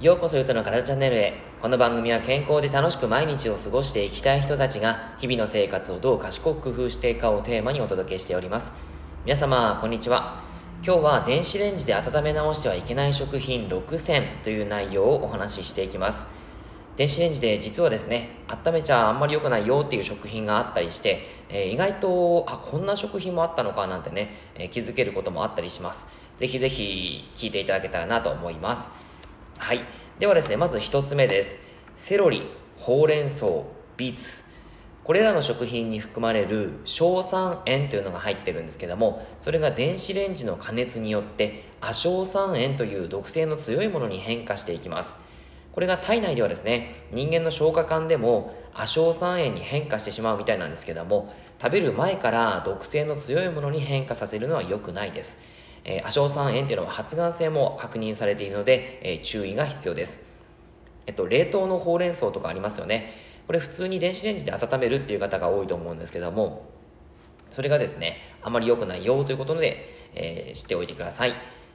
ようこそゆとの体チャンネルへ。この番組は健康で楽しく毎日を過ごしていきたい人たちが日々の生活をどう賢く工夫していくかをテーマにお届けしております。皆様こんにちは。今日は電子レンジで温め直してはいけない食品6選という内容をお話ししていきます。電子レンジで実はですね温めちゃあんまり良くないよっていう食品があったりして、えー、意外とあこんな食品もあったのかなんてね、えー、気づけることもあったりしますぜひぜひ聞いていただけたらなと思いますはい。ではですね、まず1つ目です。セロリ、ほうれん草、ビーツ。これらの食品に含まれる硝酸塩というのが入ってるんですけども、それが電子レンジの加熱によって亜硝酸塩という毒性の強いものに変化していきます。これが体内ではですね、人間の消化管でも亜硝酸塩に変化してしまうみたいなんですけども、食べる前から毒性の強いものに変化させるのは良くないです。えー、亜硝酸塩というのは発がん性も確認されているので、えー、注意が必要です。えっと、冷凍のほうれん草とかありますよね。これ普通に電子レンジで温めるっていう方が多いと思うんですけども、それがですね、あまり良くないよということで、えー、知っておいてください。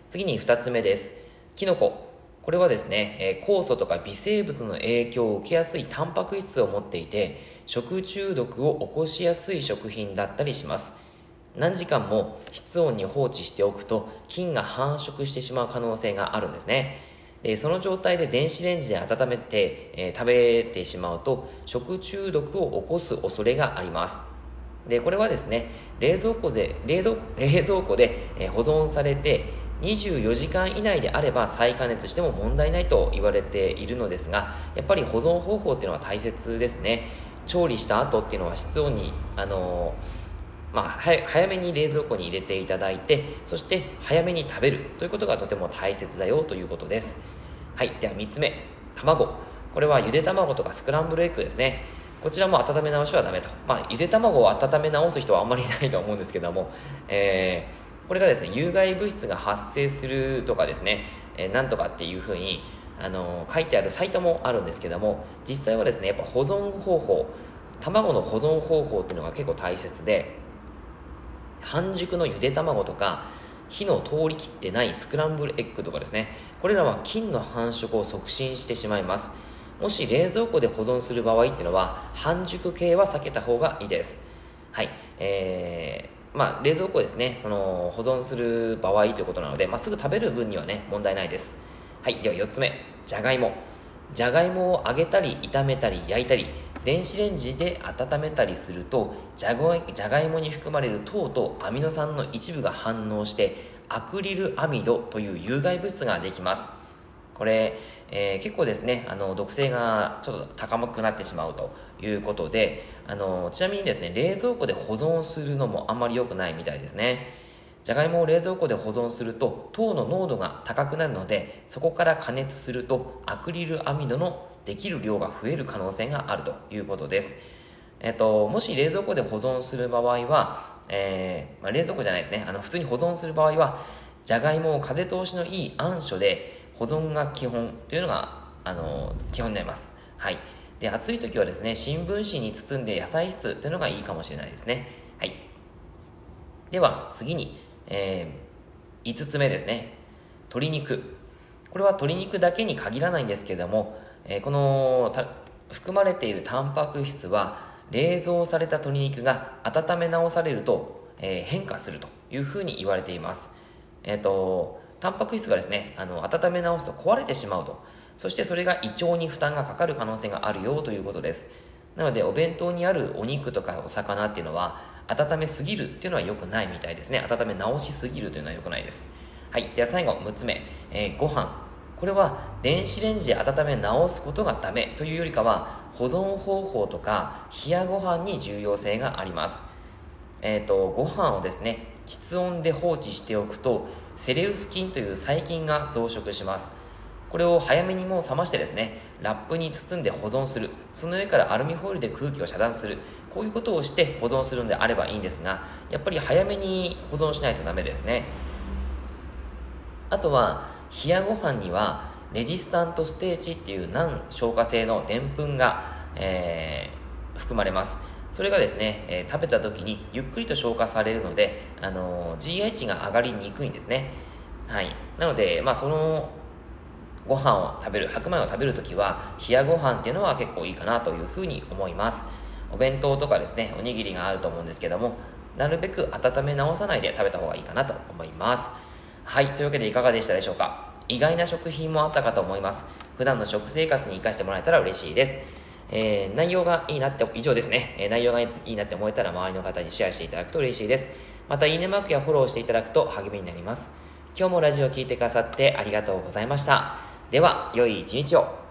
次に2つ目です。キノコ。これはですね、え、酵素とか微生物の影響を受けやすいタンパク質を持っていて、食中毒を起こしやすい食品だったりします。何時間も室温に放置しておくと菌が繁殖してしまう可能性があるんですねでその状態で電子レンジで温めて、えー、食べてしまうと食中毒を起こす恐れがありますでこれはですね冷蔵庫で冷冷蔵庫で、え保存されて24時間以内であれば再加熱しても問題ないと言われているのですがやっぱり保存方法っていうのは大切ですね。調理した後っていうのは室温にあのまあ、早めに冷蔵庫に入れていただいてそして早めに食べるということがとても大切だよということです。はいでは3つ目卵。これはゆで卵とかスクランブルエッグですね。こちらも温め直しはダメと、まあ、ゆで卵を温め直す人はあんまりいないと思うんですけども、えー、これがですね有害物質が発生するとかですね、えー、なんとかっていうふうにあの書いてあるサイトもあるんですけども実際はですねやっぱ保存方法卵の保存方法っていうのが結構大切で半熟のゆで卵とか火の通りきってないスクランブルエッグとかですねこれらは菌の繁殖を促進してしまいます。もし冷蔵庫で保存する場合っていうのは半熟系は避けた方がいいです。はい。えー、まあ冷蔵庫ですね。その保存する場合ということなので、まあ、すぐ食べる分にはね問題ないです。はいでは4つ目。じゃがいも。じゃがいもを揚げたり炒めたり焼いたり電子レンジで温めたりするとじゃがいもに含まれる糖とアミノ酸の一部が反応してアクリルアミドという有害物質ができます。これ、えー、結構ですねあの毒性がちょっと高くなってしまうということであのちなみにですね冷蔵庫で保存するのもあんまり良くないみたいですねじゃがいもを冷蔵庫で保存すると糖の濃度が高くなるのでそこから加熱するとアクリルアミドのできる量が増える可能性があるということです。えっと、もし冷蔵庫で保存する場合は、えー、まあ、冷蔵庫じゃないですね。あの、普通に保存する場合は、じゃがいもを風通しのいい暗所で保存が基本というのが、あの、基本になります。はい。で、暑い時はですね、新聞紙に包んで野菜室というのがいいかもしれないですね。はい。では、次に、えー、5つ目ですね。鶏肉。これは鶏肉だけに限らないんですけれども、えこの含まれているタンパク質は冷蔵された鶏肉が温め直されると、え変化するというふうに言われています。えっ、と、タンパク質がですね、あの、温め直すと壊れてしまうと。そしてそれが胃腸に負担がかかる可能性があるよということです。なので、お弁当にあるお肉とかお魚っていうのは、温めすぎるっていうのは良くないみたいですね。温め直しすぎるというのは良くないです。はい。では最後、6つ目。えー、ご飯。これは電子レンジで温め直すことがダメというよりかは保存方法とか冷やご飯に重要性がありますえっ、ー、とご飯をですね室温で放置しておくとセレウス菌という細菌が増殖します。これを早めにもう冷ましてですねラップに包んで保存する。その上からアルミホイルで空気を遮断する。こういうことをして保存するのであればいいんですがやっぱり早めに保存しないとダメですね。あとは冷やご飯にはレジスタントステーチっていう難消化性のでんぷんが、えー、含まれます。それがですね、えー、食べた時にゆっくりと消化されるので、あのー、GI 値が上がりにくいんですね。はい。なので、まあ、その、ご飯を食べる、白米を食べるときは、冷やご飯っていうのは結構いいかなというふうに思います。お弁当とかですね、おにぎりがあると思うんですけども、なるべく温め直さないで食べた方がいいかなと思います。はい、というわけでいかがでしたでしょうか？意外な食品もあったかと思います。普段の食生活に活かしてもらえたら嬉しいです。えー、内容がいいなって、以上ですね、えー、内容がいいなって思えたら周りの方にシェアしていただくと嬉しいです。また、いいねマークやフォローしていただくと励みになります。今日もラジオを聴いてくださってありがとうございました。では、良い一日を。